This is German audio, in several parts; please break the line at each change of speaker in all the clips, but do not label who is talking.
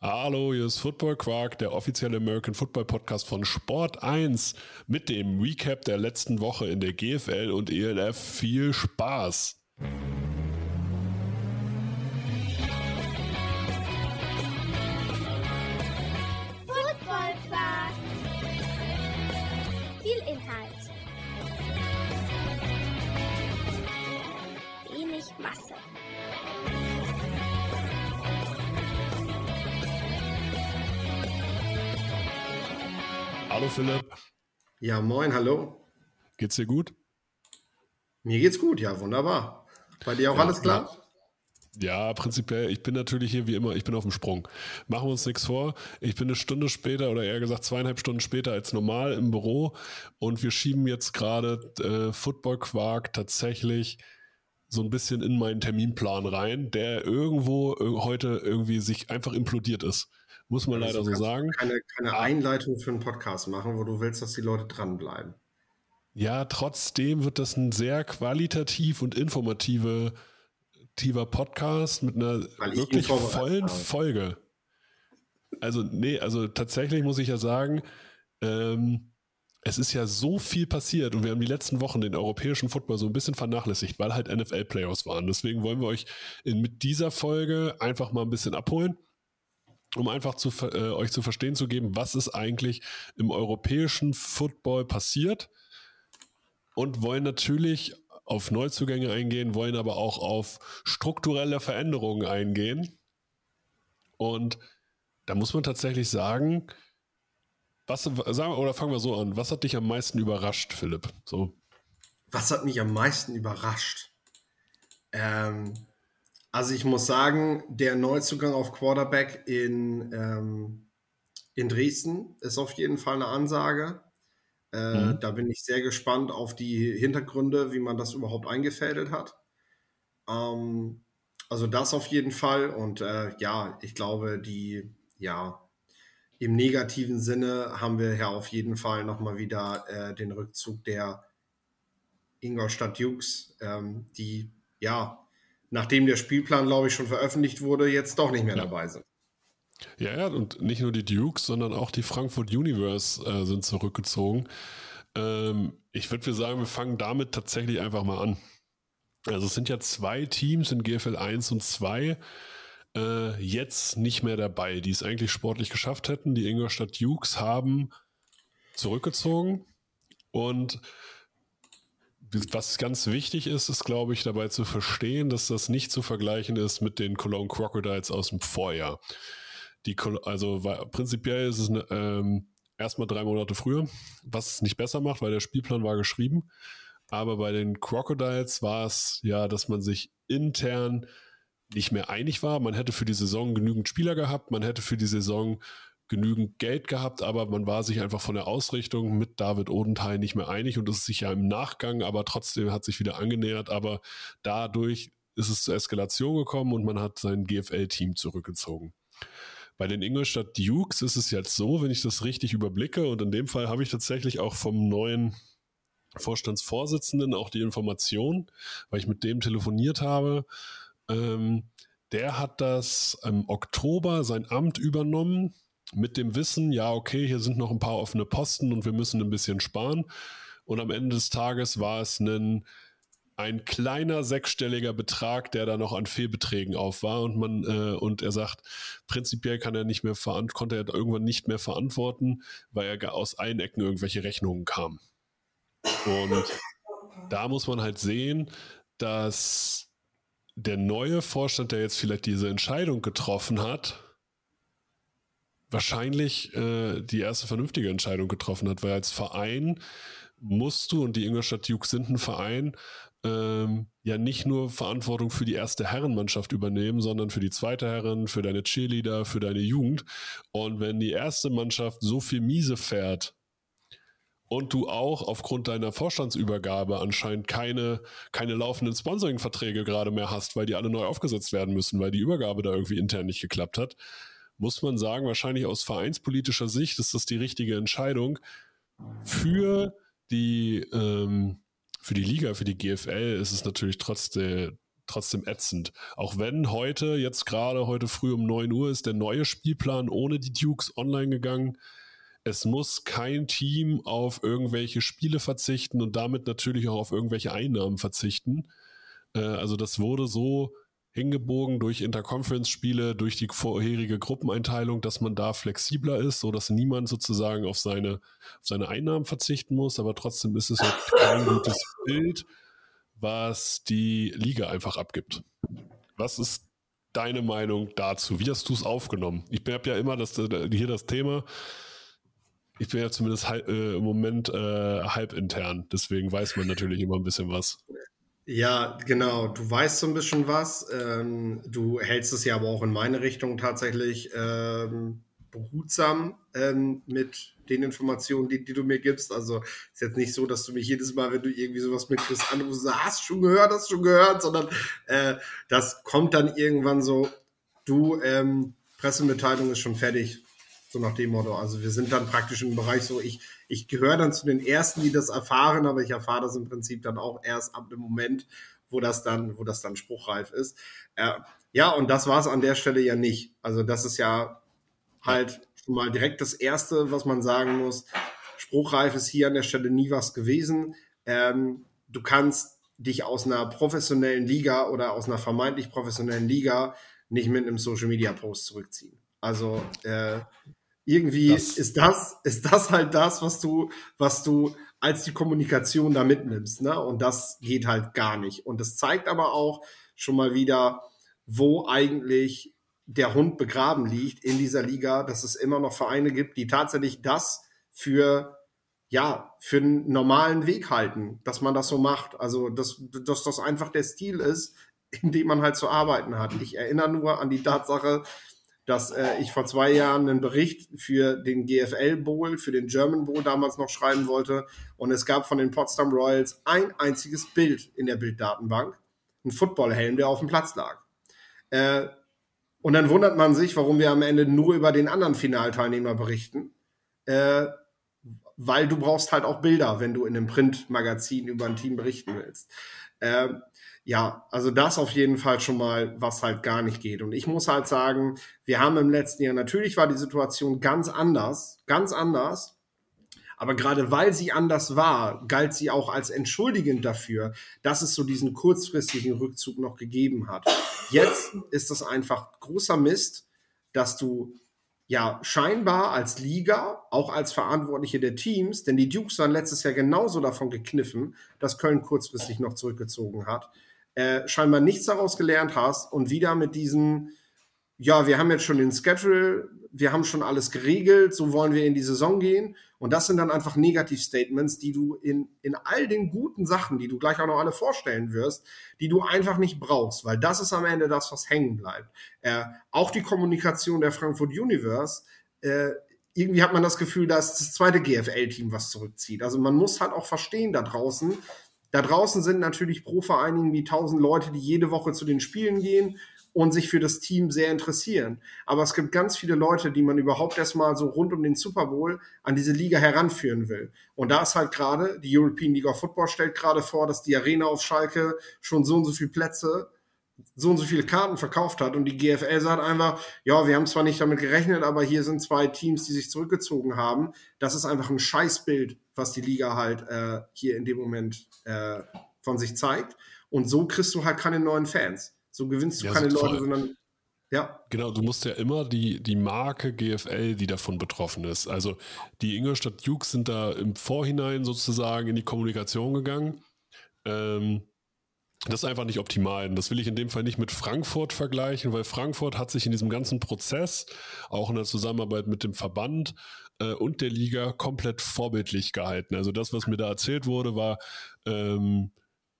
Hallo, hier ist Football Quark, der offizielle American Football Podcast von Sport 1 mit dem Recap der letzten Woche in der GFL und ELF. Viel Spaß! Hallo Philipp,
Ja, moin, hallo.
geht's dir gut?
Mir geht's gut, ja, wunderbar. Bei dir auch
Ja,
alles klar?
Ja, prinzipiell, ich bin natürlich hier wie immer, ich bin auf dem Sprung. Machen wir uns nichts vor. Ich bin eine Stunde später oder eher gesagt zweieinhalb Stunden später als normal im Büro und wir schieben jetzt gerade äh, Football Quark tatsächlich so ein bisschen in meinen Terminplan rein, der irgendwo ir- heute irgendwie sich einfach implodiert ist. Muss man leider so sagen.
Keine, keine. Einleitung für einen Podcast machen, wo du willst, dass die Leute dranbleiben.
Ja, trotzdem wird das ein sehr qualitativ und informative tiefer Podcast mit einer wirklich vollen. Folge. Also, nee, also tatsächlich muss ich ja sagen, ähm, es ist ja so viel passiert und wir haben die letzten Wochen den europäischen Football so ein bisschen vernachlässigt, weil halt NFL-Playoffs waren. Deswegen wollen wir euch in, mit dieser Folge einfach mal ein bisschen abholen, um einfach zu, äh, euch zu verstehen zu geben, was ist eigentlich im europäischen Football passiert und wollen natürlich auf Neuzugänge eingehen, wollen aber auch auf strukturelle Veränderungen eingehen. Und da muss man tatsächlich sagen, was, sagen oder fangen wir so an, was hat dich am meisten überrascht, Philipp? So,
Was hat mich am meisten überrascht? Ähm, also ich muss sagen, der Neuzugang auf Quarterback in, ähm, in Dresden ist auf jeden Fall eine Ansage. Äh,
Mhm.
Da bin ich sehr gespannt auf die Hintergründe, wie man das überhaupt eingefädelt hat. Ähm, also das auf jeden Fall. Und äh, ja, ich glaube, die, ja, im negativen Sinne haben wir ja auf jeden Fall nochmal wieder äh, den Rückzug der Ingolstadt Dukes, ähm, die, ja, nachdem der Spielplan, glaube ich, schon veröffentlicht wurde, jetzt doch nicht mehr
Ja.
dabei sind.
ja, ja, und nicht nur die Dukes, sondern auch die Frankfurt Universe äh, sind zurückgezogen. Ähm, ich würde sagen, wir fangen damit tatsächlich einfach mal an. Also es sind ja zwei Teams in GFL 1 und 2 äh, jetzt nicht mehr dabei, die es eigentlich sportlich geschafft hätten. Die Ingolstadt Dukes haben zurückgezogen und was ganz wichtig ist, ist, glaube ich, dabei zu verstehen, dass das nicht zu vergleichen ist mit den Cologne Crocodiles aus dem Vorjahr. Die, also prinzipiell ist es eine, ähm, erstmal drei Monate früher, was es nicht besser macht, weil der Spielplan war geschrieben. Aber bei den Crocodiles war es ja, dass man sich intern nicht mehr einig war. Man hätte für die Saison genügend Spieler gehabt, man hätte für die Saison genügend Geld gehabt, aber man war sich einfach von der Ausrichtung mit David Odenthal nicht mehr einig und es ist sich ja im Nachgang, aber trotzdem hat sich wieder angenähert. Aber dadurch ist es zur Eskalation gekommen und man hat sein GFL-Team zurückgezogen. Bei den Ingolstadt Dukes ist es jetzt so, wenn ich das richtig überblicke, und in dem Fall habe ich tatsächlich auch vom neuen Vorstandsvorsitzenden auch die Information, weil ich mit dem telefoniert habe. Ähm, der hat das im Oktober sein Amt übernommen mit dem Wissen, ja, okay, hier sind noch ein paar offene Posten und wir müssen ein bisschen sparen. Und am Ende des Tages war es ein, ein kleiner sechsstelliger Betrag, der da noch an Fehlbeträgen auf war. Und man, äh, und er sagt, prinzipiell kann er nicht mehr konnte er irgendwann nicht mehr verantworten, weil er aus allen Ecken irgendwelche Rechnungen kam. Und da muss man halt sehen, dass der neue Vorstand, der jetzt vielleicht diese Entscheidung getroffen hat, wahrscheinlich äh, die erste vernünftige Entscheidung getroffen hat, weil als Verein musst du, und die Ingolstadt Dukes sind ein Verein, ähm, ja nicht nur Verantwortung für die erste Herrenmannschaft übernehmen, sondern für die zweite Herren, für deine Cheerleader, für deine Jugend. Und wenn die erste Mannschaft so viel miese fährt und du auch aufgrund deiner Vorstandsübergabe anscheinend keine, keine laufenden Sponsoring-Verträge gerade mehr hast, weil die alle neu aufgesetzt werden müssen, weil die Übergabe da irgendwie intern nicht geklappt hat, muss man sagen, wahrscheinlich aus vereinspolitischer Sicht ist das die richtige Entscheidung für die, ähm, für die Liga, für die GFL ist es natürlich trotzdem, trotzdem ätzend. Auch wenn heute, jetzt gerade heute früh um 9 Uhr, ist der neue Spielplan ohne die Dukes online gegangen. Es muss kein Team auf irgendwelche Spiele verzichten und damit natürlich auch auf irgendwelche Einnahmen verzichten. Äh, also das wurde so hingebogen durch Interconference-Spiele, durch die vorherige Gruppeneinteilung, dass man da flexibler ist, so dass niemand sozusagen auf seine, auf seine Einnahmen verzichten muss, aber trotzdem ist es halt kein gutes Bild, was die Liga einfach abgibt. Was ist deine Meinung dazu? Wie hast du es aufgenommen? Ich habe ja immer das, äh, hier das Thema, ich bin ja zumindest halb, äh, im Moment äh, halb intern, deswegen weiß man natürlich immer ein bisschen was.
Ja, genau. Du weißt so ein bisschen was. Ähm, du hältst es ja aber auch in meine Richtung tatsächlich ähm, behutsam ähm, mit den Informationen, die, die, du mir gibst. Also ist jetzt nicht so, dass du mich jedes Mal, wenn du irgendwie sowas mitkriegst, anrufst, hast schon gehört, hast schon gehört, sondern äh, das kommt dann irgendwann so, du, ähm, Pressemitteilung ist schon fertig, so nach dem Motto. Also wir sind dann praktisch im Bereich so, ich, ich gehöre dann zu den Ersten, die das erfahren, aber ich erfahre das im Prinzip dann auch erst ab dem Moment, wo das dann, wo das dann spruchreif ist. Äh, ja, und das war es an der Stelle ja nicht. Also das ist ja halt schon mal direkt das Erste, was man sagen muss. Spruchreif ist hier an der Stelle nie was gewesen. Ähm, du kannst dich aus einer professionellen Liga oder aus einer vermeintlich professionellen Liga nicht mit einem Social Media Post zurückziehen. Also äh, irgendwie das ist das, ist das halt das, was du, was du als die Kommunikation da mitnimmst, ne? Und das geht halt gar nicht. Und das zeigt aber auch schon mal wieder, wo eigentlich der Hund begraben liegt in dieser Liga, dass es immer noch Vereine gibt, die tatsächlich das für ja, für einen normalen Weg halten, dass man das so macht. Also, dass, dass das einfach der Stil ist, in dem man halt zu arbeiten hat. Ich erinnere nur an die Tatsache, dass äh, ich vor zwei Jahren einen Bericht für den GFL Bowl, für den German Bowl damals noch schreiben wollte. Und es gab von den Potsdam Royals ein einziges Bild in der Bilddatenbank. Ein Footballhelm, der auf dem Platz lag. Äh, und dann wundert man sich, warum wir am Ende nur über den anderen Finalteilnehmer berichten. Äh, weil du brauchst halt auch Bilder, wenn du in einem Printmagazin über ein Team berichten willst. Äh, ja, also das auf jeden Fall schon mal, was halt gar nicht geht. Und ich muss halt sagen, wir haben im letzten Jahr, natürlich war die Situation ganz anders, ganz anders. Aber gerade weil sie anders war, galt sie auch als entschuldigend dafür, dass es so diesen kurzfristigen Rückzug noch gegeben hat. Jetzt ist das einfach großer Mist, dass du ja scheinbar als Liga, auch als Verantwortliche der Teams, denn die Dukes waren letztes Jahr genauso davon gekniffen, dass Köln kurzfristig noch zurückgezogen hat, äh, scheinbar nichts daraus gelernt hast und wieder mit diesen, ja, wir haben jetzt schon den Schedule, wir haben schon alles geregelt, so wollen wir in die Saison gehen. Und das sind dann einfach Negativ-Statements, die du in, in all den guten Sachen, die du gleich auch noch alle vorstellen wirst, die du einfach nicht brauchst, weil das ist am Ende das, was hängen bleibt. Äh, auch die Kommunikation der Frankfurt Universe, äh, irgendwie hat man das Gefühl, da ist das zweite GFL-Team, was zurückzieht. Also man muss halt auch verstehen da draußen, da draußen sind natürlich pro Vereinigung wie tausend Leute, die jede Woche zu den Spielen gehen und sich für das Team sehr interessieren. Aber es gibt ganz viele Leute, die man überhaupt erstmal so rund um den Super Bowl an diese Liga heranführen will. Und da ist halt gerade, die European League of Football stellt gerade vor, dass die Arena auf Schalke schon so und so viele Plätze so und so viele Karten verkauft hat und die GFL sagt einfach, ja, wir haben zwar nicht damit gerechnet, aber hier sind zwei Teams, die sich zurückgezogen haben. Das ist einfach ein Scheißbild, was die Liga halt äh, hier in dem Moment äh, von sich zeigt. Und so kriegst du halt keine neuen Fans. So gewinnst du ja, keine Leute, sondern ja.
Genau, du musst ja immer die, die Marke GFL, die davon betroffen ist. Also die Ingolstadt Dukes sind da im Vorhinein sozusagen in die Kommunikation gegangen. Ähm, das ist einfach nicht optimal. Das will ich in dem Fall nicht mit Frankfurt vergleichen, weil Frankfurt hat sich in diesem ganzen Prozess, auch in der Zusammenarbeit mit dem Verband äh, und der Liga, komplett vorbildlich gehalten. Also das, was mir da erzählt wurde, war, ähm,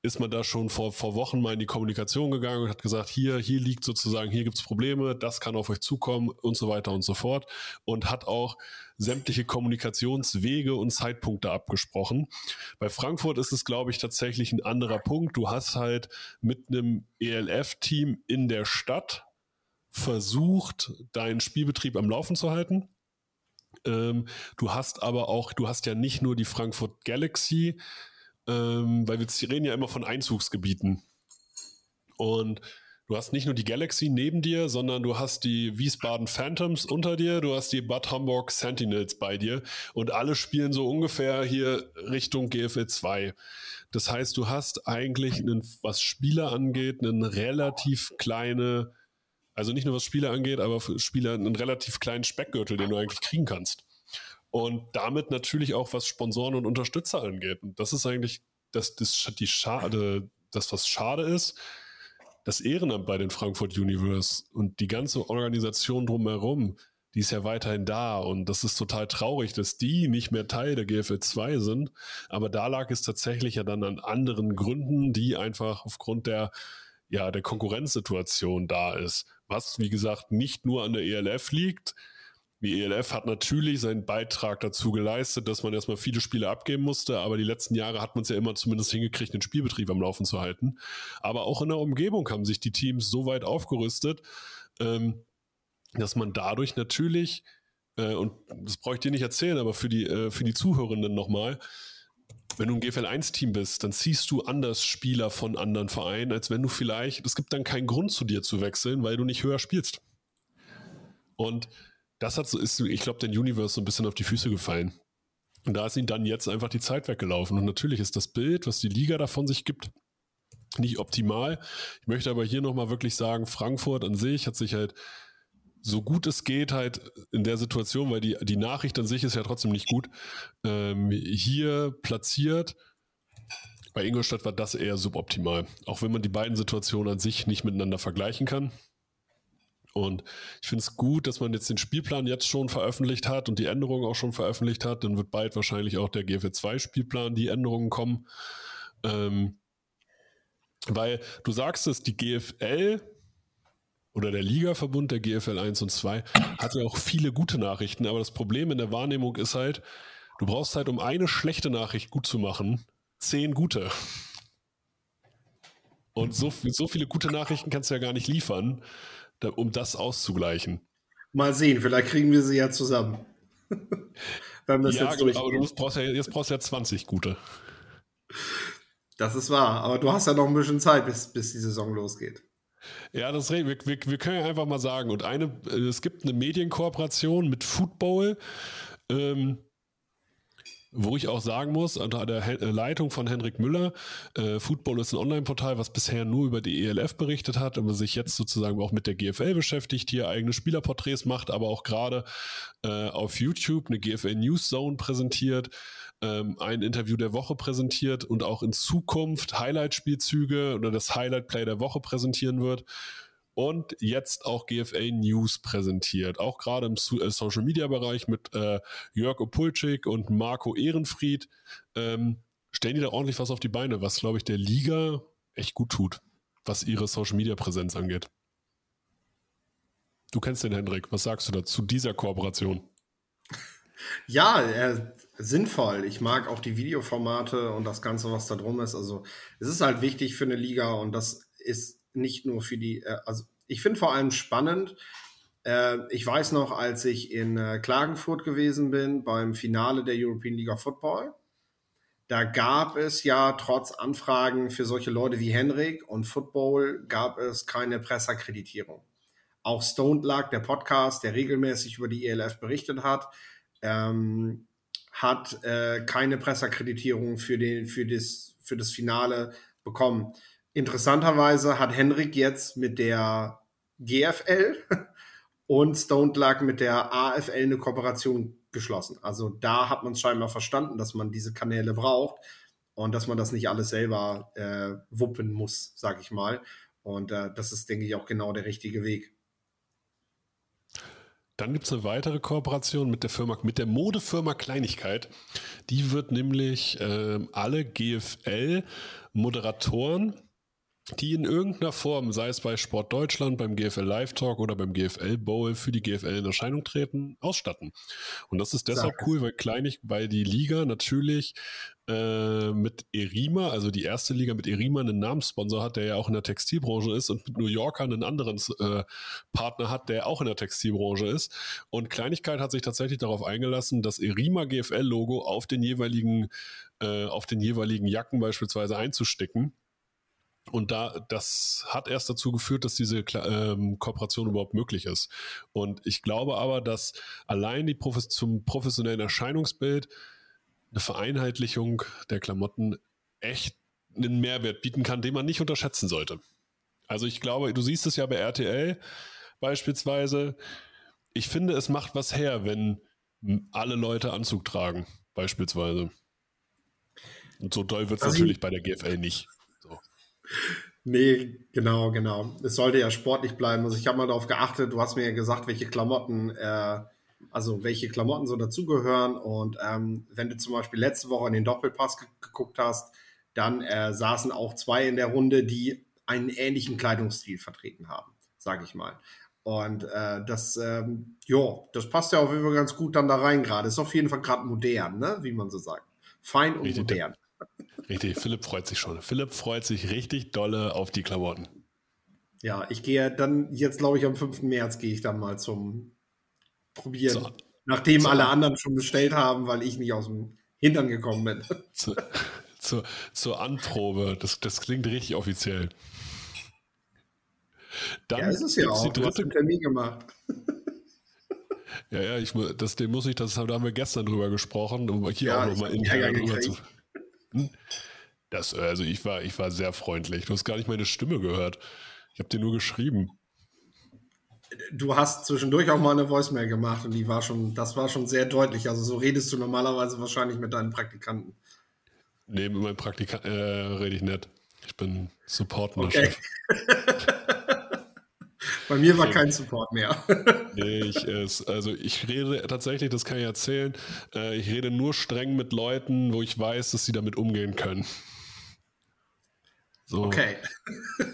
ist man da schon vor, vor Wochen mal in die Kommunikation gegangen und hat gesagt, hier, hier liegt sozusagen, hier gibt es Probleme, das kann auf euch zukommen und so weiter und so fort. Und hat auch sämtliche Kommunikationswege und Zeitpunkte abgesprochen. Bei Frankfurt ist es, glaube ich, tatsächlich ein anderer Punkt. Du hast halt mit einem ELF-Team in der Stadt versucht, deinen Spielbetrieb am Laufen zu halten. Ähm, du hast aber auch, du hast ja nicht nur die Frankfurt Galaxy, ähm, weil wir reden ja immer von Einzugsgebieten. Und du hast nicht nur die Galaxy neben dir, sondern du hast die Wiesbaden Phantoms unter dir, du hast die Bad Homburg Sentinels bei dir und alle spielen so ungefähr hier Richtung GFL 2. Das heißt, du hast eigentlich, einen, was Spieler angeht, einen relativ kleine, also nicht nur was Spieler angeht, aber Spieler einen relativ kleinen Speckgürtel, den du eigentlich kriegen kannst. Und damit natürlich auch was Sponsoren und Unterstützer angeht. Und das ist eigentlich das, das, die Schade, das, was schade ist, das Ehrenamt bei den Frankfurt Universe und die ganze Organisation drumherum, die ist ja weiterhin da und das ist total traurig, dass die nicht mehr Teil der GFL 2 sind. Aber da lag es tatsächlich ja dann an anderen Gründen, die einfach aufgrund der, ja, der Konkurrenzsituation da ist. Was, wie gesagt, nicht nur an der ELF liegt, die ELF hat natürlich seinen Beitrag dazu geleistet, dass man erstmal viele Spiele abgeben musste, aber die letzten Jahre hat man es ja immer zumindest hingekriegt, den Spielbetrieb am Laufen zu halten. Aber auch in der Umgebung haben sich die Teams so weit aufgerüstet, ähm, dass man dadurch natürlich, äh, und das brauche ich dir nicht erzählen, aber für die, äh, für die Zuhörenden nochmal, wenn du ein GFL 1-Team bist, dann ziehst du anders Spieler von anderen Vereinen, als wenn du vielleicht, es gibt dann keinen Grund zu dir zu wechseln, weil du nicht höher spielst. Und das hat so, ist, ich glaube, den Universe so ein bisschen auf die Füße gefallen. Und da ist ihnen dann jetzt einfach die Zeit weggelaufen. Und natürlich ist das Bild, was die Liga davon sich gibt, nicht optimal. Ich möchte aber hier nochmal wirklich sagen, Frankfurt an sich hat sich halt so gut es geht halt in der Situation, weil die, die Nachricht an sich ist ja trotzdem nicht gut, ähm, hier platziert. Bei Ingolstadt war das eher suboptimal. Auch wenn man die beiden Situationen an sich nicht miteinander vergleichen kann. Und ich finde es gut, dass man jetzt den Spielplan jetzt schon veröffentlicht hat und die Änderungen auch schon veröffentlicht hat. Dann wird bald wahrscheinlich auch der GFL 2 Spielplan, die Änderungen kommen. Ähm, weil du sagst es, die GFL oder der Ligaverbund der GFL 1 und 2 hat ja auch viele gute Nachrichten, aber das Problem in der Wahrnehmung ist halt, du brauchst halt, um eine schlechte Nachricht gut zu machen, zehn gute. Und so, so viele gute Nachrichten kannst du ja gar nicht liefern um das auszugleichen.
Mal sehen, vielleicht kriegen wir sie ja zusammen.
Wenn ja, jetzt genau, aber du brauchst ja, jetzt brauchst du ja 20 gute.
Das ist wahr, aber du hast ja noch ein bisschen Zeit, bis, bis die Saison losgeht.
Ja, das wir, wir, wir können ja einfach mal sagen. Und eine, es gibt eine Medienkooperation mit Football. Ähm, wo ich auch sagen muss, unter der äh, Leitung von Henrik Müller, äh, Football ist ein Online-Portal, was bisher nur über die ELF berichtet hat, aber sich jetzt sozusagen auch mit der GFL beschäftigt, hier eigene Spielerporträts macht, aber auch gerade äh, auf YouTube eine GFL News Zone präsentiert, ähm, ein Interview der Woche präsentiert und auch in Zukunft Highlight-Spielzüge oder das Highlight-Play der Woche präsentieren wird und jetzt auch GFA News präsentiert. Auch gerade im äh, Social Media Bereich mit äh, Jörg Opulczyk und Marco Ehrenfried. Ähm, stellen die da ordentlich was auf die Beine, was, glaube ich, der Liga echt gut tut, was ihre Social Media Präsenz angeht. Du kennst den Hendrik. Was sagst du dazu dieser Kooperation?
Ja, äh, sinnvoll. Ich mag auch die Videoformate und das Ganze, was da drum ist. Also, es ist halt wichtig für eine Liga und das ist nicht nur für die, äh, also ich finde vor allem spannend. Äh, ich weiß noch, als ich in äh, Klagenfurt gewesen bin beim Finale der European League of Football, da gab es ja trotz Anfragen für solche Leute wie Henrik und Football gab es keine Presseakkreditierung. Auch Stoned Luck, der Podcast, der regelmäßig über die ELF berichtet hat, ähm, hat äh, keine Presseakkreditierung für, den, für, das, für das Finale bekommen. Interessanterweise hat Henrik jetzt mit der GFL und Stone Luck mit der AFL eine Kooperation geschlossen. Also da hat man es scheinbar verstanden, dass man diese Kanäle braucht und dass man das nicht alles selber äh, wuppen muss, sag ich mal. Und äh, das ist, denke ich, auch genau der richtige Weg.
Dann gibt es eine weitere Kooperation mit der Firma, mit der Modefirma Kleinigkeit. Die wird nämlich äh, alle GFL-Moderatoren die in irgendeiner Form, sei es bei Sport Deutschland, beim GFL Live Talk oder beim GFL Bowl für die GFL in Erscheinung treten, ausstatten. Und das ist deshalb Sag. cool, weil kleinig, weil die Liga natürlich äh, mit Erima, also die erste Liga mit Erima, einen Namenssponsor hat, der ja auch in der Textilbranche ist und mit New Yorker einen anderen äh, Partner hat, der auch in der Textilbranche ist. Und Kleinigkeit hat sich tatsächlich darauf eingelassen, das Erima GFL-Logo auf den jeweiligen, äh, auf den jeweiligen Jacken beispielsweise einzustecken Und da, das hat erst dazu geführt, dass diese ähm, Kooperation überhaupt möglich ist. Und ich glaube aber, dass allein die Profes zum professionellen Erscheinungsbild eine Vereinheitlichung der Klamotten echt einen Mehrwert bieten kann, den man nicht unterschätzen sollte. Also ich glaube, du siehst es ja bei RTL beispielsweise. Ich finde, es macht was her, wenn alle Leute Anzug tragen, beispielsweise. Und so doll wird es also natürlich bei der GFL nicht.
Nee, genau, genau. Es sollte ja sportlich bleiben. Also ich habe mal darauf geachtet, du hast mir ja gesagt, welche Klamotten, äh, also welche Klamotten so dazugehören. Und ähm, wenn du zum Beispiel letzte Woche in den Doppelpass geguckt hast, dann äh, saßen auch zwei in der Runde, die einen ähnlichen Kleidungsstil vertreten haben, sage ich mal. Und äh, das, ähm, ja, das passt ja auf jeden Fall ganz gut dann da rein gerade. Ist auf jeden Fall gerade modern, ne? wie man so sagt. Fein und modern.
Richtig, Philipp freut sich schon. Philipp freut sich richtig dolle auf die Klamotten.
Ja, ich gehe dann, jetzt glaube ich am 5. März gehe ich dann mal zum Probieren. So, nachdem so, alle anderen schon bestellt haben, weil ich nicht aus dem Hintern gekommen bin.
Zu, zu, zur Anprobe. Das, das klingt richtig offiziell.
Dann ja, ist es ja auch. Die dritte... Du Termin gemacht.
Ja, ja, ich, das, den muss ich, das da haben wir gestern drüber gesprochen, um hier ja, auch nochmal intern drüber zu. Hm? Das, also ich war, ich war sehr freundlich. Du hast gar nicht meine Stimme gehört. Ich habe dir nur geschrieben.
Du hast zwischendurch auch mal eine Voicemail gemacht und die war schon, das war schon sehr deutlich. Also so redest du normalerweise wahrscheinlich mit deinen Praktikanten.
Nee, mit meinem Praktikanten äh, rede ich nicht. Ich bin supportender okay. Chef.
Bei mir war kein Support mehr.
nee, ich, also ich rede tatsächlich, das kann ich erzählen, äh, ich rede nur streng mit Leuten, wo ich weiß, dass sie damit umgehen können. So,
okay.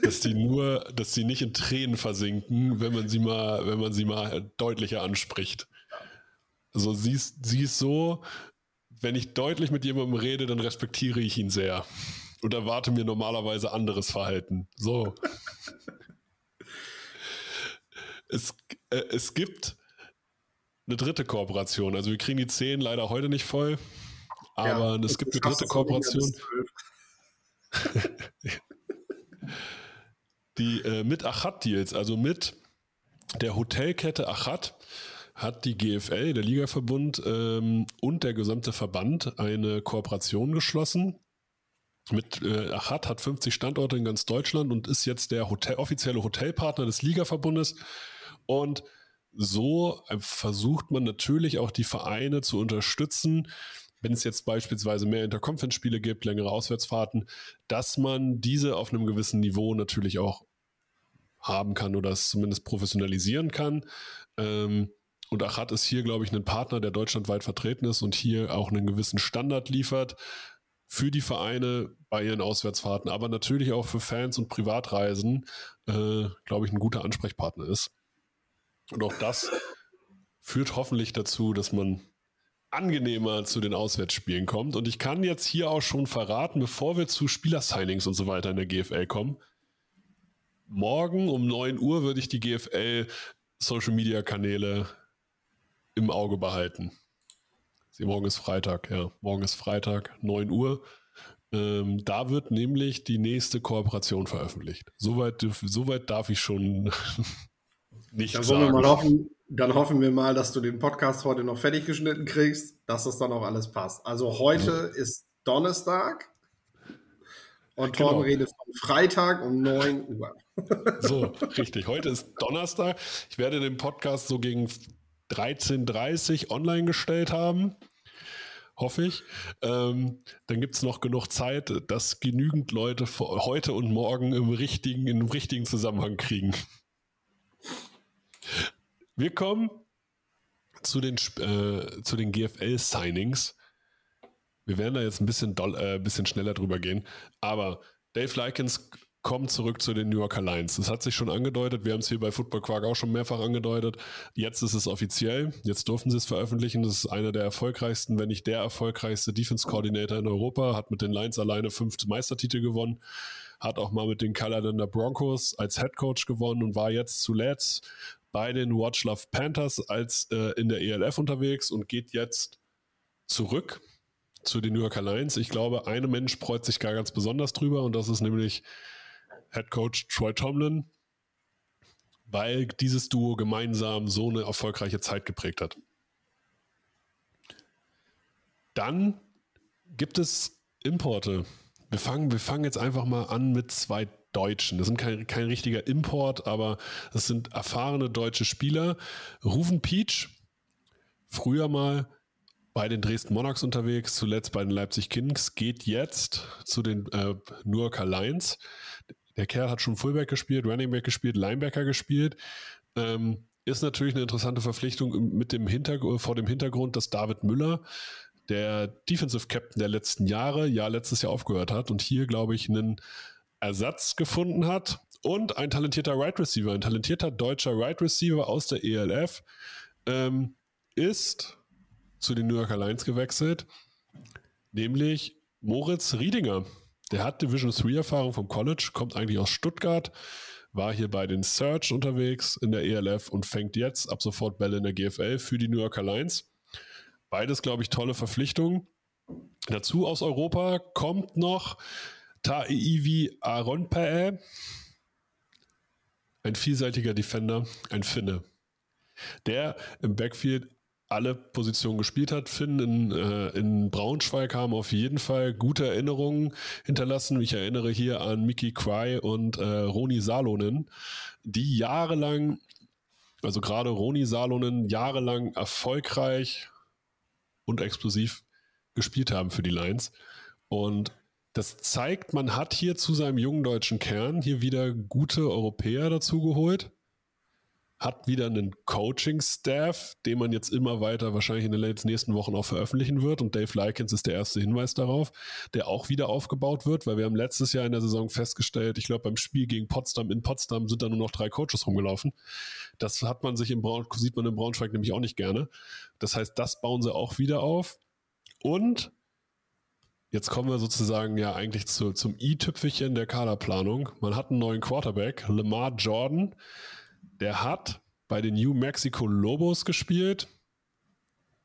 dass die nur, dass sie nicht in Tränen versinken, wenn man sie mal, wenn man sie mal deutlicher anspricht. Also sie ist, sie ist so, wenn ich deutlich mit jemandem rede, dann respektiere ich ihn sehr und erwarte mir normalerweise anderes Verhalten. So. es, äh, es gibt eine dritte Kooperation. Also wir kriegen die zehn leider heute nicht voll, aber ja, es gibt eine dritte Kooperation. die äh, mit Achat Deals, also mit der Hotelkette Achat hat die GFL, der Ligaverbund ähm, und der gesamte Verband eine Kooperation geschlossen. Mit äh, Achat hat 50 Standorte in ganz Deutschland und ist jetzt der Hotel, offizielle Hotelpartner des Ligaverbundes. Und so äh, versucht man natürlich auch die Vereine zu unterstützen, wenn es jetzt beispielsweise mehr Interconference-Spiele gibt, längere Auswärtsfahrten, dass man diese auf einem gewissen Niveau natürlich auch haben kann oder es zumindest professionalisieren kann. Ähm, und Achat ist hier, glaube ich, ein Partner, der deutschlandweit vertreten ist und hier auch einen gewissen Standard liefert für die Vereine bei ihren Auswärtsfahrten, aber natürlich auch für Fans und Privatreisen, äh, glaube ich, ein guter Ansprechpartner ist. Und auch das führt hoffentlich dazu, dass man angenehmer zu den Auswärtsspielen kommt. Und ich kann jetzt hier auch schon verraten, bevor wir zu Spielersignings und so weiter in der GFL kommen, morgen um 9 Uhr würde ich die GFL Social Media Kanäle im Auge behalten. Sie, morgen ist Freitag, ja. Morgen ist Freitag, 9 Uhr. Ähm, da wird nämlich die nächste Kooperation veröffentlicht. Soweit, soweit darf ich schon nicht
dann
sagen.
Hoffen, dann hoffen wir mal, dass du den Podcast heute noch fertig geschnitten kriegst, dass das dann auch alles passt. Also heute ja. ist Donnerstag und Torben genau. redet von Freitag um 9 Uhr.
So, richtig. Heute ist Donnerstag. Ich werde den Podcast so gegen 13.30 online gestellt haben. Hoffe ich. Ähm, dann gibt es noch genug Zeit, dass genügend Leute heute und morgen im richtigen, im richtigen Zusammenhang kriegen. Wir kommen zu den, äh, zu den GFL-Signings. Wir werden da jetzt ein bisschen, doll, äh, bisschen schneller drüber gehen. Aber Dave Likens kommt zurück zu den New Yorker Lions. Das hat sich schon angedeutet. Wir haben es hier bei Football Quark auch schon mehrfach angedeutet. Jetzt ist es offiziell. Jetzt durften sie es veröffentlichen. Das ist einer der erfolgreichsten, wenn nicht der erfolgreichste Defense Coordinator in Europa. Hat mit den Lions alleine fünf Meistertitel gewonnen. Hat auch mal mit den Carolina Broncos als Head Coach gewonnen und war jetzt zuletzt bei den Watch Love Panthers als äh, in der ELF unterwegs und geht jetzt zurück zu den New Yorker Lions. Ich glaube, ein Mensch freut sich gar ganz besonders drüber und das ist nämlich Head Coach Troy Tomlin, weil dieses Duo gemeinsam so eine erfolgreiche Zeit geprägt hat. Dann gibt es Importe. Wir fangen, wir fangen jetzt einfach mal an mit zwei Deutschen. Das sind kein, kein richtiger Import, aber das sind erfahrene deutsche Spieler. Ruven Peach, früher mal bei den Dresden Monarchs unterwegs, zuletzt bei den Leipzig Kings, geht jetzt zu den äh, New Yorker Lions. Der Kerl hat schon Fullback gespielt, Running Back gespielt, Linebacker gespielt. Ähm, ist natürlich eine interessante Verpflichtung mit dem Hintergrund, vor dem Hintergrund, dass David Müller, der Defensive Captain der letzten Jahre, ja letztes Jahr aufgehört hat und hier, glaube ich, einen Ersatz gefunden hat und ein talentierter Right Receiver, ein talentierter deutscher Right Receiver aus der ELF ähm, ist zu den New Yorker Lions gewechselt, nämlich Moritz Riedinger. Der hat Division 3 Erfahrung vom College, kommt eigentlich aus Stuttgart, war hier bei den Search unterwegs in der ELF und fängt jetzt ab sofort Bälle in der GFL für die New Yorker Lions. Beides, glaube ich, tolle Verpflichtungen. Dazu aus Europa kommt noch Ta'ivi Aronpae, ein vielseitiger Defender, ein Finne, der im Backfield alle Positionen gespielt hat. Finn in, äh, in Braunschweig haben auf jeden Fall gute Erinnerungen hinterlassen. Ich erinnere hier an Mickey Cry und äh, Roni Salonen, die jahrelang, also gerade Roni Salonen, jahrelang erfolgreich und explosiv gespielt haben für die Lions. Und das zeigt, man hat hier zu seinem jungen deutschen Kern hier wieder gute Europäer dazugeholt hat wieder einen Coaching-Staff, den man jetzt immer weiter wahrscheinlich in den nächsten Wochen auch veröffentlichen wird. Und Dave Likens ist der erste Hinweis darauf, der auch wieder aufgebaut wird, weil wir haben letztes Jahr in der Saison festgestellt, ich glaube, beim Spiel gegen Potsdam in Potsdam sind da nur noch drei Coaches rumgelaufen. Das hat man sich im Braun, sieht man in Braunschweig nämlich auch nicht gerne. Das heißt, das bauen sie auch wieder auf. Und Jetzt kommen wir sozusagen ja eigentlich zu, zum i-Tüpfelchen der Kaderplanung. Man hat einen neuen Quarterback, Lamar Jordan. Der hat bei den New Mexico Lobos gespielt,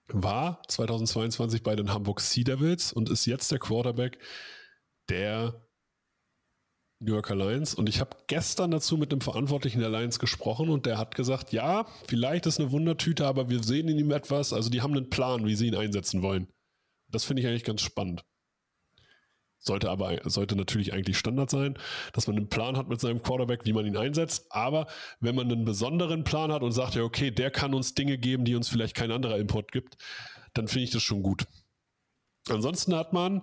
war 2022 bei den Hamburg Sea Devils und ist jetzt der Quarterback der New Yorker Lions. Und ich habe gestern dazu mit dem Verantwortlichen der Lions gesprochen und der hat gesagt, ja, vielleicht ist eine Wundertüte, aber wir sehen in ihm etwas. Also die haben einen Plan, wie sie ihn einsetzen wollen. Das finde ich eigentlich ganz spannend. Sollte aber sollte natürlich eigentlich Standard sein, dass man einen Plan hat mit seinem Quarterback, wie man ihn einsetzt. Aber wenn man einen besonderen Plan hat und sagt, ja, okay, der kann uns Dinge geben, die uns vielleicht kein anderer Import gibt, dann finde ich das schon gut. Ansonsten hat man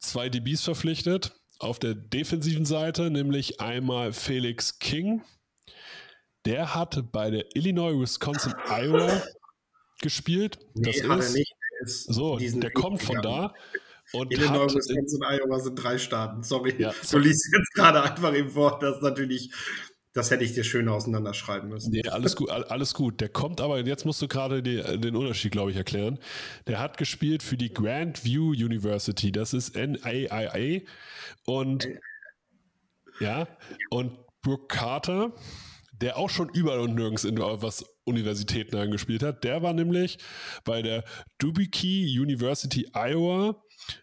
zwei DBs verpflichtet auf der defensiven Seite, nämlich einmal Felix King. Der hat bei der Illinois, Wisconsin, Iowa gespielt.
Nee,
das ist, so, der kommt von da. Und
Illinois, Wisconsin, Iowa sind drei Staaten. Sorry,
Ja,
du
sorry.
liest jetzt gerade einfach im Wort. Das ist natürlich, das hätte ich dir schön auseinanderschreiben müssen.
Nee, alles gut, all- alles gut. Der kommt aber, jetzt musst du gerade die, den Unterschied, glaube ich, erklären. Der hat gespielt für die Grand View University. Das ist NAIA. Und ja, und Brooke Carter, der auch schon überall und nirgends in was Universitäten angespielt hat, der war nämlich bei der Dubicki University Iowa,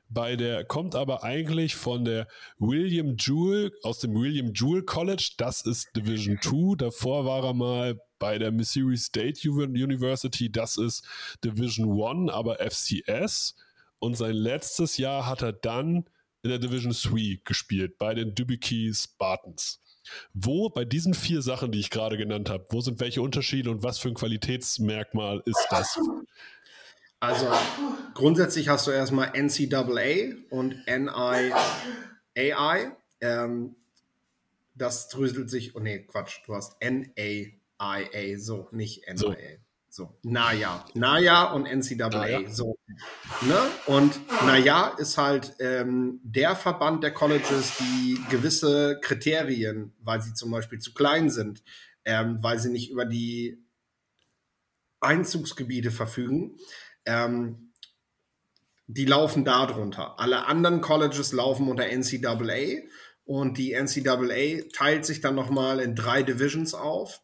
bei der, kommt aber eigentlich von der William Jewell, aus dem William Jewell College, das ist Division 2. Davor war er mal bei der Missouri State University, das ist Division 1, aber FCS. Und sein letztes Jahr hat er dann in der Division 3 gespielt, bei den Dubicki Spartans. Wo bei diesen vier Sachen, die ich gerade genannt habe, wo sind welche Unterschiede und was für ein Qualitätsmerkmal ist das?
Also grundsätzlich hast du erstmal NCAA und NIAI. Ähm, das dröselt sich, oh nee, Quatsch, du hast NAIA, so, nicht NIA.
So.
So, naja, naja und NCAA,
Naja.
so. Ne? Und naja ist halt ähm, der Verband der Colleges, die gewisse Kriterien, weil sie zum Beispiel zu klein sind, ähm, weil sie nicht über die Einzugsgebiete verfügen, ähm, die laufen darunter. Alle anderen Colleges laufen unter NCAA und die NCAA teilt sich dann nochmal in drei Divisions auf.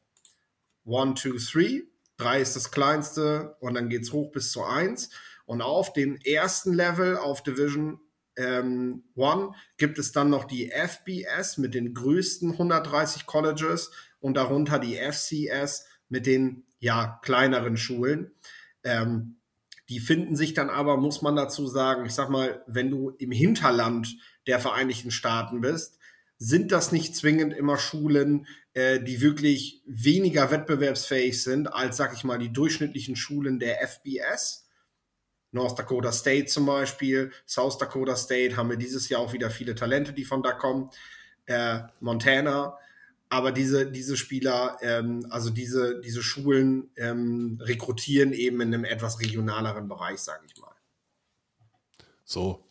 One, two, three. Drei ist das kleinste und dann geht es hoch bis zu eins. Und auf dem ersten Level, auf Division ähm, One gibt es dann noch die FBS mit den größten 130 Colleges und darunter die FCS mit den ja kleineren Schulen. Ähm, die finden sich dann aber, muss man dazu sagen, ich sag mal, wenn du im Hinterland der Vereinigten Staaten bist, sind das nicht zwingend immer Schulen, äh, die wirklich weniger wettbewerbsfähig sind als, sag ich mal, die durchschnittlichen Schulen der FBS. North Dakota State zum Beispiel, South Dakota State haben wir dieses Jahr auch wieder viele Talente, die von da kommen. Äh, Montana. Aber diese, diese Spieler, ähm, also diese, diese Schulen ähm, rekrutieren eben in einem etwas regionaleren Bereich, sage ich mal.
So,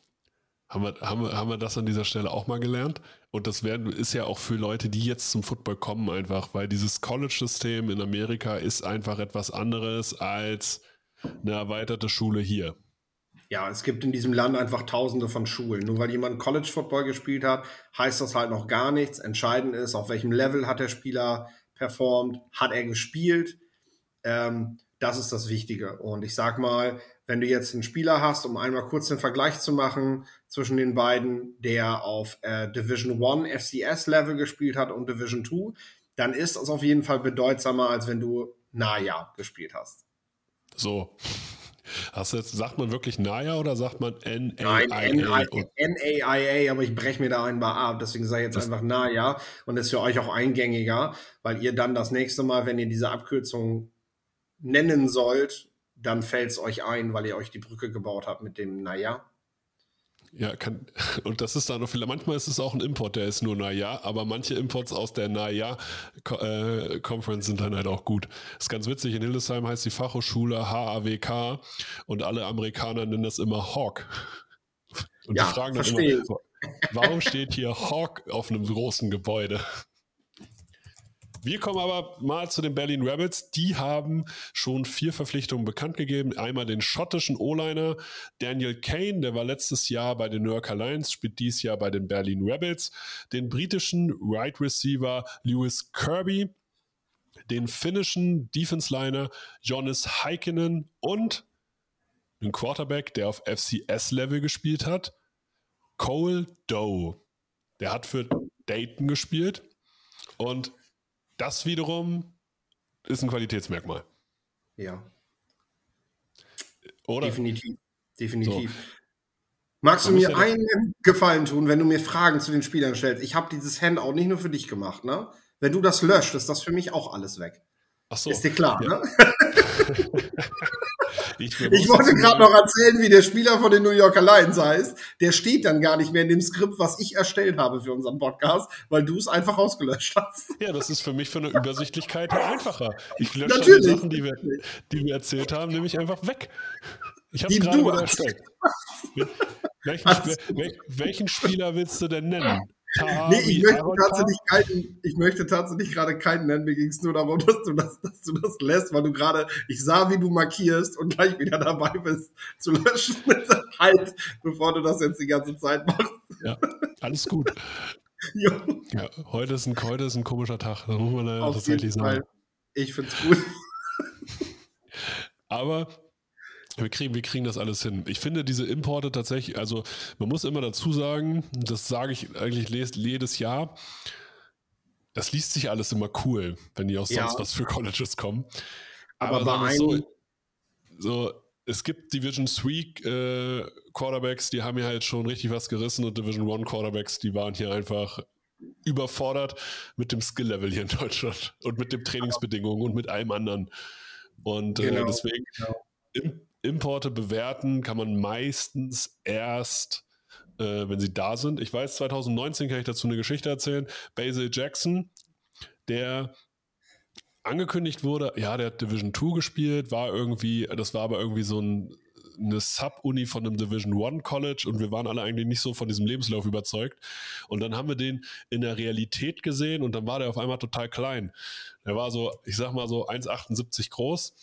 haben wir, haben, wir, haben wir das an dieser Stelle auch mal gelernt? Und das werden, ist ja auch für Leute, die jetzt zum Football kommen, einfach, weil dieses College-System in Amerika ist einfach etwas anderes als eine erweiterte Schule hier.
Ja, es gibt in diesem Land einfach tausende von Schulen. Nur weil jemand College Football gespielt hat, heißt das halt noch gar nichts. Entscheidend ist, auf welchem Level hat der Spieler performt, hat er gespielt. Ähm, das ist das Wichtige. Und ich sag mal, wenn du jetzt einen Spieler hast, um einmal kurz den Vergleich zu machen zwischen den beiden, der auf äh, Division 1 FCS Level gespielt hat und Division 2, dann ist das auf jeden Fall bedeutsamer, als wenn du Naja gespielt hast.
So. Hast du jetzt, sagt man wirklich Naya oder sagt man
NAIA? NAIA, aber ich breche mir da einmal ab. Deswegen sage ich jetzt einfach Naya und ist für euch auch eingängiger, weil ihr dann das nächste Mal, wenn ihr diese Abkürzung nennen sollt, dann fällt es euch ein, weil ihr euch die Brücke gebaut habt mit dem Naja.
Ja, kann, und das ist dann noch viel. Manchmal ist es auch ein Import, der ist nur Naja, aber manche Imports aus der Naja-Conference sind dann halt auch gut. Ist ganz witzig. In Hildesheim heißt die Fachhochschule HAWK und alle Amerikaner nennen das immer Hawk. Und
ja,
die fragen dann
verstehe.
immer, warum steht hier Hawk auf einem großen Gebäude? Wir kommen aber mal zu den Berlin Rebels. Die haben schon vier Verpflichtungen bekannt gegeben. Einmal den schottischen O-Liner Daniel Kane, der war letztes Jahr bei den New York Lions, spielt dieses Jahr bei den Berlin Rebels. Den britischen Right Receiver Lewis Kirby, den finnischen Defense Liner Jonas Heikkinen und einen Quarterback, der auf FCS-Level gespielt hat, Cole Doe. Der hat für Dayton gespielt und das wiederum ist ein Qualitätsmerkmal.
Ja.
Oder?
Definitiv. Definitiv. So. Magst du mir ja einen Gefallen tun, wenn du mir Fragen zu den Spielern stellst? Ich habe dieses Handout nicht nur für dich gemacht, ne? Wenn du das löscht, ist das für mich auch alles weg.
Ach so.
Ist dir klar,
ja.
ne?
Ich,
wollte gerade noch erzählen, wie der Spieler von den New Yorker Lions heißt. Der steht dann gar nicht mehr in dem Skript, was ich erstellt habe für unseren Podcast, weil du es einfach ausgelöscht hast.
Ja, das ist für mich für eine Übersichtlichkeit einfacher. Ich lösche die Sachen, die wir, die wir erzählt haben, nämlich einfach weg. Ich habe gerade wieder erstellt. Welchen, welchen Spieler willst du denn nennen?
Nee, ich möchte, tatsächlich keinen, ich möchte tatsächlich gerade keinen nennen. Mir ging es nur darum, dass du das, dass du das lässt, weil du gerade, ich sah, wie du markierst und gleich wieder dabei bist zu löschen. halt, bevor du das jetzt die ganze Zeit machst.
Ja, alles gut. ja. ja, heute, ist ein, heute ist ein komischer Tag, das muss man leider tatsächlich sagen.
Ich finde es gut.
Aber wir kriegen, wir kriegen das alles hin. Ich finde diese Importe tatsächlich, also man muss immer dazu sagen, das sage ich eigentlich jedes Jahr, das liest sich alles immer cool, wenn die aus ja. sonst was für Colleges kommen.
Aber, Aber bei
so, so, es gibt Division 3 äh, Quarterbacks, die haben ja halt schon richtig was gerissen und Division 1 Quarterbacks, die waren hier einfach überfordert mit dem Skill-Level hier in Deutschland und mit den Trainingsbedingungen und mit allem anderen. Und äh, genau, deswegen genau. Importe bewerten kann man meistens erst, äh, wenn sie da sind. Ich weiß, 2019 kann ich dazu eine Geschichte erzählen. Basil Jackson, der angekündigt wurde, ja, der hat Division 2 gespielt, war irgendwie, das war aber irgendwie so ein, eine Sub-Uni von einem Division 1 College und wir waren alle eigentlich nicht so von diesem Lebenslauf überzeugt. Und dann haben wir den in der Realität gesehen und dann war der auf einmal total klein. Der war so, ich sag mal so 1,78 groß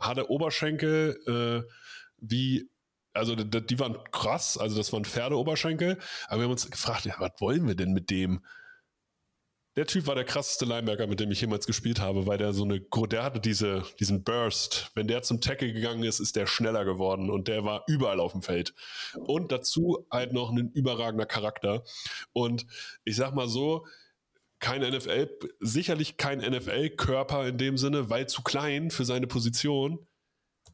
hatte Oberschenkel äh, wie, also die, die waren krass, also das waren Pferdeoberschenkel, aber wir haben uns gefragt, ja, was wollen wir denn mit dem? der Typ war der krasseste Linebacker, mit dem ich jemals gespielt habe, weil der so eine, der hatte diese, diesen Burst. Wenn der zum Tackle gegangen ist, ist der schneller geworden und der war überall auf dem Feld. Und dazu halt noch ein überragender Charakter. Und ich sag mal so, kein NFL, sicherlich kein NFL-Körper in dem Sinne, weil zu klein für seine Position,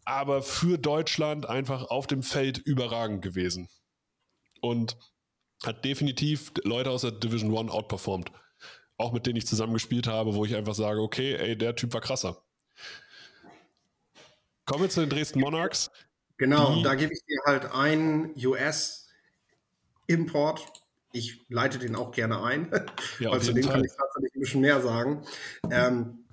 aber für Deutschland einfach auf dem Feld überragend gewesen. Und hat definitiv Leute aus der Division One outperformed auch mit denen ich zusammengespielt habe, wo ich einfach sage, okay, ey, der Typ war krasser. Kommen wir zu den Dresden Monarchs.
Genau, da gebe ich dir halt einen US-Import. Ich leite den auch gerne ein, ja, weil zu dem kann ich tatsächlich ein bisschen mehr sagen. Ähm,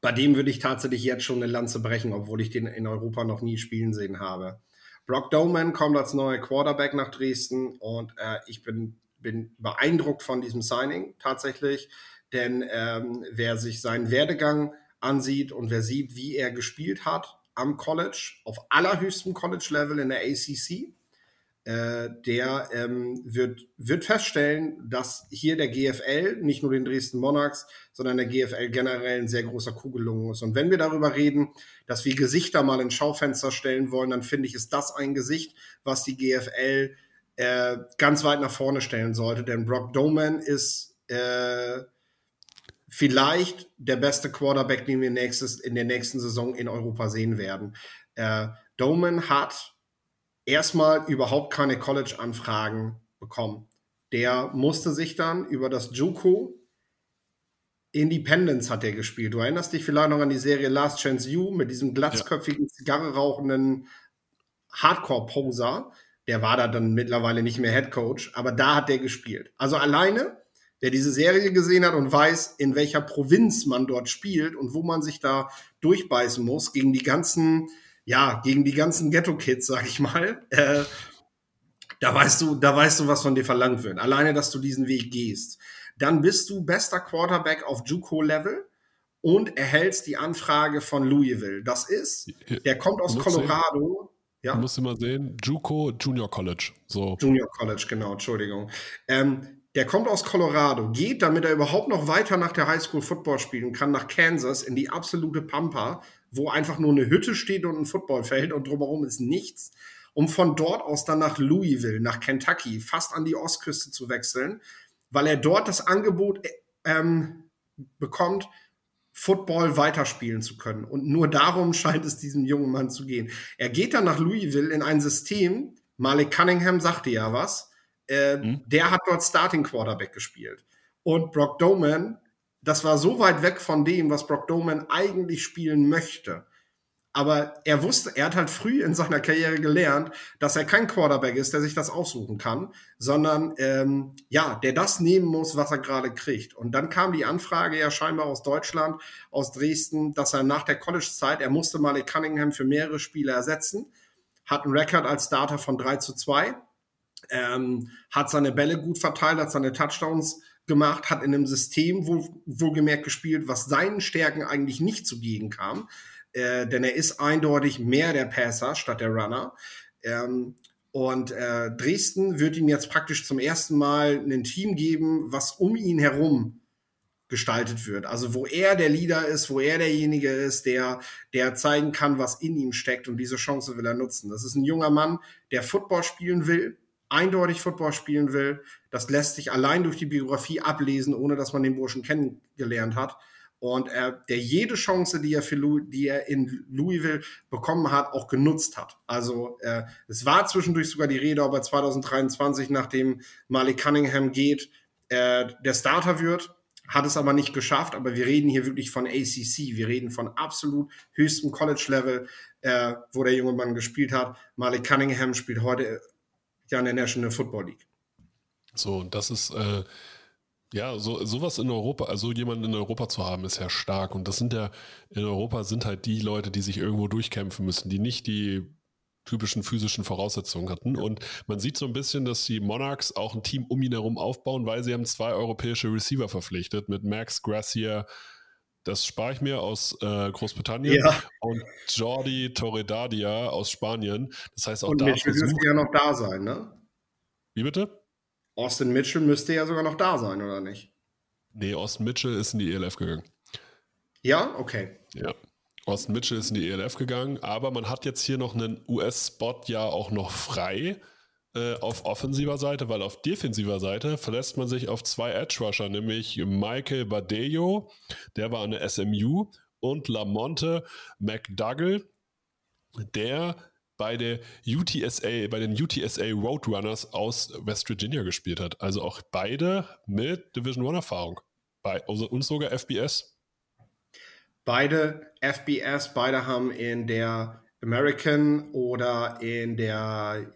bei dem würde ich tatsächlich jetzt schon eine Lanze brechen, obwohl ich den in Europa noch nie spielen sehen habe. Brock Doman kommt als neuer Quarterback nach Dresden und äh, ich bin, bin beeindruckt von diesem Signing tatsächlich. Denn ähm, wer sich seinen Werdegang ansieht und wer sieht, wie er gespielt hat am College, auf allerhöchstem College-Level in der ACC, der ähm, wird, wird feststellen, dass hier der GFL, nicht nur den Dresden Monarchs, sondern der GFL generell ein sehr großer Kugelung ist. Und wenn wir darüber reden, dass wir Gesichter mal ins Schaufenster stellen wollen, dann finde ich, ist das ein Gesicht, was die GFL äh, ganz weit nach vorne stellen sollte. Denn Brock Doman ist äh, vielleicht der beste Quarterback, den wir nächstes, in der nächsten Saison in Europa sehen werden. Äh, Doman hat erstmal überhaupt keine College-Anfragen bekommen. Der musste sich dann über das JUCO Independence hat er gespielt. Du erinnerst dich vielleicht noch an die Serie Last Chance You mit diesem glatzköpfigen, Zigarre rauchenden Hardcore-Poser. Der war da dann mittlerweile nicht mehr Head Coach, aber da hat der gespielt. Also alleine der diese Serie gesehen hat und weiß, in welcher Provinz man dort spielt und wo man sich da durchbeißen muss gegen die ganzen, ja, gegen die ganzen Ghetto-Kids, sag ich mal. Äh, da weißt du, da weißt du, was von dir verlangt wird. Alleine, dass du diesen Weg gehst. Dann bist du bester Quarterback auf JUCO-Level und erhältst die Anfrage von Louisville. Das ist, der kommt aus Colorado.
Ja. Du musst immer sehen, JUCO Junior College. So.
Junior College, genau, Entschuldigung. Ähm, der kommt aus Colorado, geht, damit er überhaupt noch weiter nach der Highschool Football spielen kann, nach Kansas in die absolute Pampa, wo einfach nur eine Hütte steht und ein Footballfeld und drumherum ist nichts, um von dort aus dann nach Louisville, nach Kentucky, fast an die Ostküste zu wechseln, weil er dort das Angebot ähm, bekommt, Football weiterspielen zu können. Und nur darum scheint es diesem jungen Mann zu gehen. Er geht dann nach Louisville in ein System, Malik Cunningham sagte ja was, äh, mhm. Der hat dort Starting Quarterback gespielt. Und Brock Doman, das war so weit weg von dem, was Brock Doman eigentlich spielen möchte. Aber er wusste, er hat halt früh in seiner Karriere gelernt, dass er kein Quarterback ist, der sich das aussuchen kann, sondern ähm, ja, der das nehmen muss, was er gerade kriegt. Und dann kam die Anfrage ja scheinbar aus Deutschland, aus Dresden, dass er nach der College-Zeit, er musste Malik Cunningham für mehrere Spiele ersetzen, hat einen Rekord als Starter von 3 zu 2 ähm, hat seine Bälle gut verteilt, hat seine Touchdowns gemacht, hat in einem System wohl, wohlgemerkt gespielt, was seinen Stärken eigentlich nicht zugegen kam. Äh, denn er ist eindeutig mehr der Passer statt der Runner. Ähm, und äh, Dresden wird ihm jetzt praktisch zum ersten Mal ein Team geben, was um ihn herum gestaltet wird. Also wo er der Leader ist, wo er derjenige ist, der, der zeigen kann, was in ihm steckt und diese Chance will er nutzen. Das ist ein junger Mann, der Football spielen will, eindeutig Football spielen will. Das lässt sich allein durch die Biografie ablesen, ohne dass man den Burschen kennengelernt hat. Und er, der jede Chance, die er, für Lou, die er in Louisville bekommen hat, auch genutzt hat. Also äh, es war zwischendurch sogar die Rede, ob er 2023, nachdem Malik Cunningham geht, äh, der Starter wird. Hat es aber nicht geschafft. Aber wir reden hier wirklich von ACC. Wir reden von absolut höchstem College-Level, äh, wo der junge Mann gespielt hat. Malik Cunningham spielt heute ja in der National Football League.
So, das ist äh, ja so sowas in Europa, also jemanden in Europa zu haben, ist ja stark. Und das sind ja in Europa sind halt die Leute, die sich irgendwo durchkämpfen müssen, die nicht die typischen physischen Voraussetzungen hatten. Und man sieht so ein bisschen, dass die Monarchs auch ein Team um ihn herum aufbauen, weil sie haben zwei europäische Receiver verpflichtet mit Max Gracier, das spare ich mir aus äh, Großbritannien ja. und Jordi Torredadia aus Spanien. Das heißt auch
und
da
Mitchell müsste ja noch da sein, ne?
Wie bitte?
Austin Mitchell müsste ja sogar noch da sein, oder nicht?
Nee, Austin Mitchell ist in die ELF gegangen.
Ja, okay.
Ja. Austin Mitchell ist in die ELF gegangen, aber man hat jetzt hier noch einen US-Spot ja auch noch frei äh, auf offensiver Seite, weil auf defensiver Seite verlässt man sich auf zwei Edge-Rusher, nämlich Michael Badejo, der war an der SMU, und Lamonte McDougall, der bei der UTSA, bei den UTSA Roadrunners aus West Virginia gespielt hat. Also auch beide mit Division One Erfahrung. Bei, also, und sogar FBS.
Beide FBS, beide haben in der American oder in der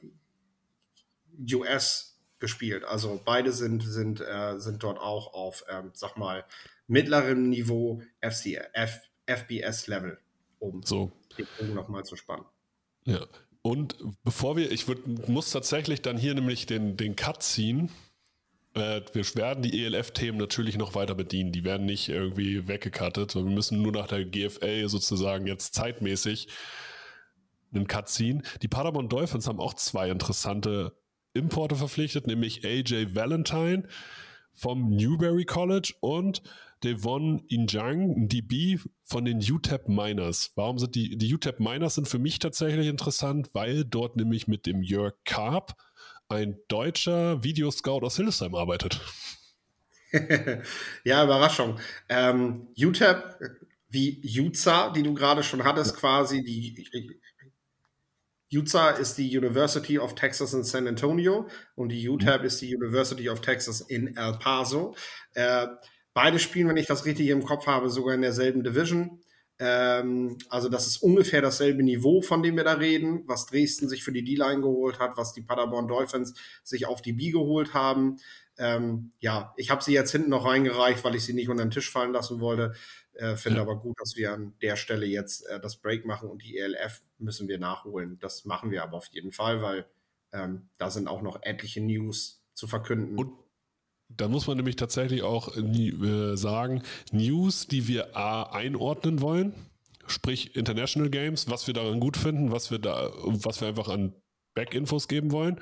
US gespielt. Also beide sind, sind, äh, sind dort auch auf, ähm, sag mal, mittlerem Niveau FC, F, FBS-Level, um
so.
den Bogen nochmal zu spannen.
Ja. Und bevor wir, ich würd, muss tatsächlich dann hier nämlich den, den Cut ziehen. Äh, wir werden die ELF-Themen natürlich noch weiter bedienen. Die werden nicht irgendwie weggekattet. Wir müssen nur nach der GFL sozusagen jetzt zeitmäßig einen Cut ziehen. Die Paderborn Dolphins haben auch zwei interessante Importe verpflichtet, nämlich AJ Valentine vom Newberry College und Devon Injang, DB von den UTEP Miners. Warum sind die, die UTEP Miners sind für mich tatsächlich interessant, weil dort nämlich mit dem Jörg Karp ein deutscher Videoscout aus Hildesheim arbeitet.
ja, Überraschung. Ähm, UTEP, wie UZA, die du gerade schon hattest, quasi die UTSA ist die University of Texas in San Antonio und die UTEP mhm. ist die University of Texas in El Paso. Äh, beide spielen, wenn ich das richtig im Kopf habe, sogar in derselben Division. Ähm, also das ist ungefähr dasselbe Niveau, von dem wir da reden, was Dresden sich für die D-Line geholt hat, was die Paderborn Dolphins sich auf die B geholt haben. Ähm, ja, ich habe sie jetzt hinten noch reingereicht, weil ich sie nicht unter den Tisch fallen lassen wollte. Äh, Finde ja. aber gut, dass wir an der Stelle jetzt äh, das Break machen und die ELF müssen wir nachholen. Das machen wir aber auf jeden Fall, weil ähm, da sind auch noch etliche News zu verkünden.
Und da muss man nämlich tatsächlich auch äh, sagen, News, die wir A einordnen wollen, sprich International Games, was wir daran gut finden, was wir da, was wir einfach an Back-Infos geben wollen.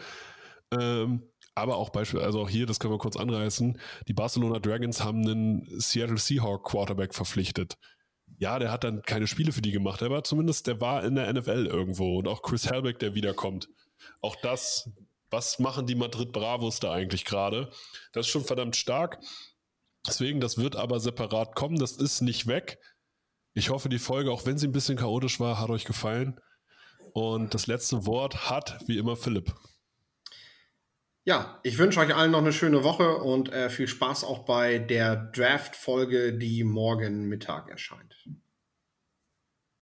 Ähm, aber auch beispielsweise, also auch hier, das können wir kurz anreißen, die Barcelona Dragons haben einen Seattle Seahawk Quarterback verpflichtet. Ja, der hat dann keine Spiele für die gemacht, aber zumindest der war in der NFL irgendwo und auch Chris Helbeck, der wiederkommt. Auch das, was machen die Madrid Bravos da eigentlich gerade? Das ist schon verdammt stark. Deswegen, das wird aber separat kommen, das ist nicht weg. Ich hoffe, die Folge, auch wenn sie ein bisschen chaotisch war, hat euch gefallen. Und das letzte Wort hat, wie immer, Philipp.
Ja, ich wünsche euch allen noch eine schöne Woche und äh, viel Spaß auch bei der Draft-Folge, die morgen Mittag erscheint.